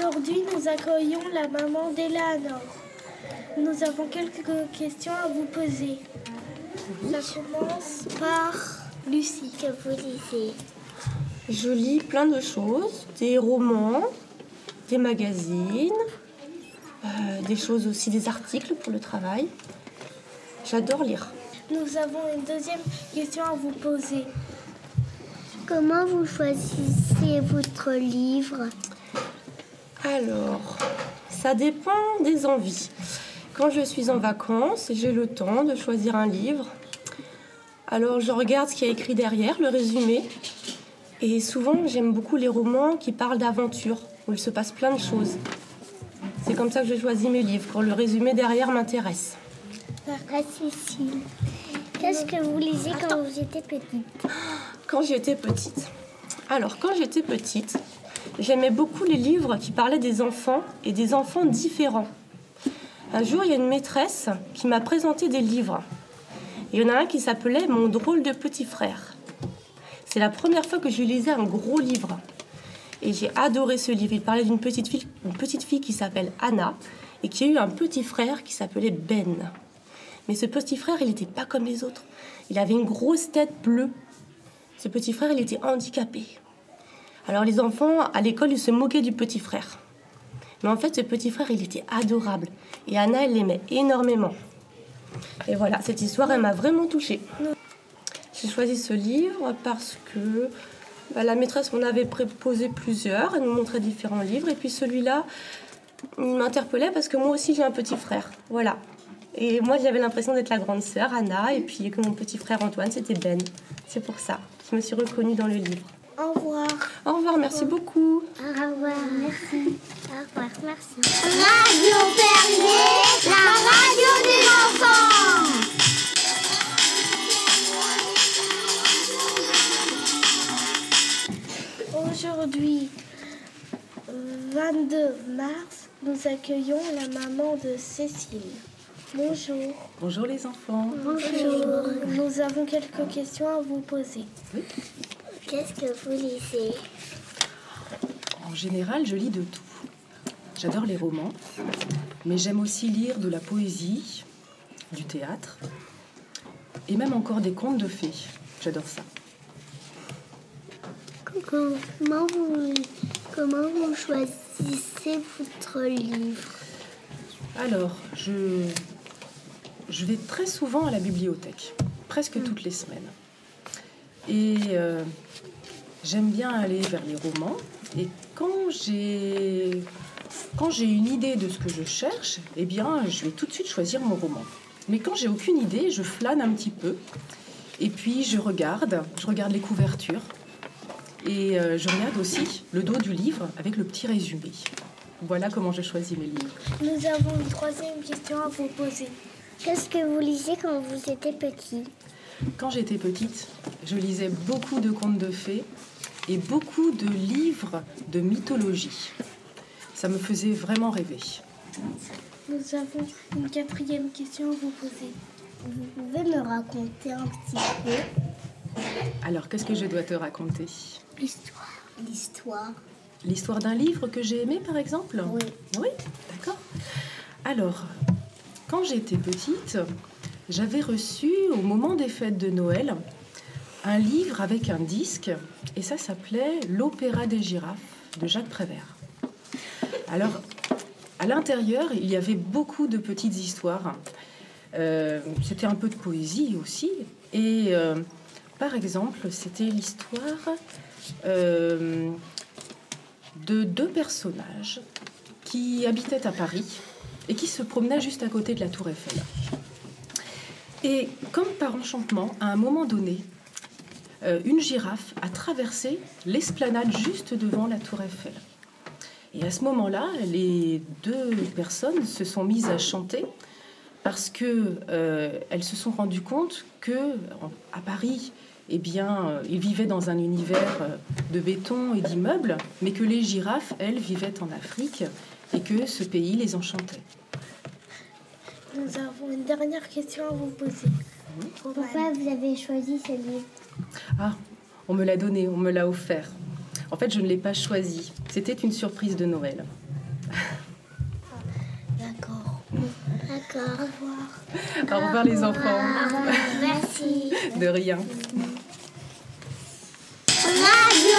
Alors, nous avons quelques questions à vous poser. Ça commence par Lucie. Que vous lisez? Je lis plein de choses, des romans, des magazines, euh, des choses aussi, des articles pour le travail. J'adore lire. Nous avons une deuxième question à vous poser. Comment vous choisissez votre livre? Alors, ça dépend des envies. Quand je suis en vacances, j'ai le temps de choisir un livre. Alors, je regarde ce qu'il y a écrit derrière, le résumé. Et souvent, j'aime beaucoup les romans qui parlent d'aventure, où il se passe plein de choses. C'est comme ça que je choisis mes livres, quand le résumé derrière m'intéresse. Cécile. Qu'est-ce que vous lisez quand vous étiez petite? Quand j'étais petite. Alors, quand j'étais petite, j'aimais beaucoup les livres qui parlaient des enfants et des enfants différents. Un jour, il y a une maîtresse qui m'a présenté des livres. Il y en a un qui s'appelait Mon drôle de petit frère. C'est la première fois que je lisais un gros livre. Et j'ai adoré ce livre. Il parlait d'une petite fille, petite fille qui s'appelle Anna et qui a eu un petit frère qui s'appelait Ben. Mais ce petit frère, il n'était pas comme les autres. Il avait une grosse tête bleue. Ce petit frère, il était handicapé. Alors les enfants, à l'école, ils se moquaient du petit frère. Mais en fait, ce petit frère, il était adorable. Et Anna, elle l'aimait énormément. Et voilà, cette histoire, elle m'a vraiment touchée. J'ai choisi ce livre parce que bah, la maîtresse m'en avait proposé plusieurs. Elle nous montrait différents livres. Et puis celui-là, il m'interpellait parce que moi aussi, j'ai un petit frère. Voilà. Et moi, j'avais l'impression d'être la grande sœur, Anna, et puis que mon petit frère Antoine, c'était Ben. C'est pour ça. Je me suis reconnue dans le livre. Au revoir. Au revoir, merci beaucoup. Au revoir. Merci. Au revoir. Merci. Radio Perrier, la radio des enfants. Aujourd'hui, 22 mars, nous accueillons la maman de Cécile. Bonjour. Bonjour les enfants. Bonjour. Nous avons quelques questions à vous poser. Qu'est-ce que vous lisez En général, je lis de tout. J'adore les romans, mais j'aime aussi lire de la poésie, du théâtre, et même encore des contes de fées. J'adore ça. Comment vous, comment vous choisissez votre livre Alors, je, je vais très souvent à la bibliothèque, presque toutes les semaines. Et euh, j'aime bien aller vers les romans. Et quand j'ai quand j'ai une idée de ce que je cherche, eh bien, je vais tout de suite choisir mon roman. Mais quand j'ai aucune idée, je flâne un petit peu. Et puis je regarde, je regarde les couvertures. Et euh, je regarde aussi le dos du livre avec le petit résumé. Voilà comment je choisis mes livres. Nous avons une troisième question à vous poser. Qu'est-ce que vous lisez quand vous étiez petit? Quand j'étais petite, je lisais beaucoup de contes de fées et beaucoup de livres de mythologie. Ça me faisait vraiment rêver. Nous avons une quatrième question à vous poser. Vous pouvez me raconter un petit peu Alors, qu'est-ce que je dois te raconter? l'histoire L'histoire. L'histoire d'un livre que j'ai aimé, par exemple? Oui. Oui, d'accord. Alors, quand j'étais petite, j'avais reçu, au moment des fêtes de Noël, un livre avec un disque, et ça s'appelait L'Opéra des girafes de Jacques Prévert. Alors, à l'intérieur, il y avait beaucoup de petites histoires. Euh, c'était un peu de poésie aussi. Et euh, par exemple, c'était l'histoire euh, de deux personnages qui habitaient à Paris et qui se promenaient juste à côté de la tour Eiffel. Et comme par enchantement, à un moment donné, euh, une girafe a traversé l'esplanade juste devant la tour Eiffel. Et à ce moment-là, les deux personnes se sont mises à chanter parce que euh, elles se sont rendues compte que à Paris, eh bien, euh, ils vivaient dans un univers euh, de béton et d'immeubles, mais que les girafes, elles, vivaient en Afrique et que ce pays les enchantait. Nous avons une dernière question à vous poser. Pourquoi vous avez choisi ce livre? Ah, on me l'a donné, on me l'a offert. En fait, je ne l'ai pas choisi. C'était une surprise de Noël. D'accord. D'accord. Au revoir les enfants. Merci. De rien. Radio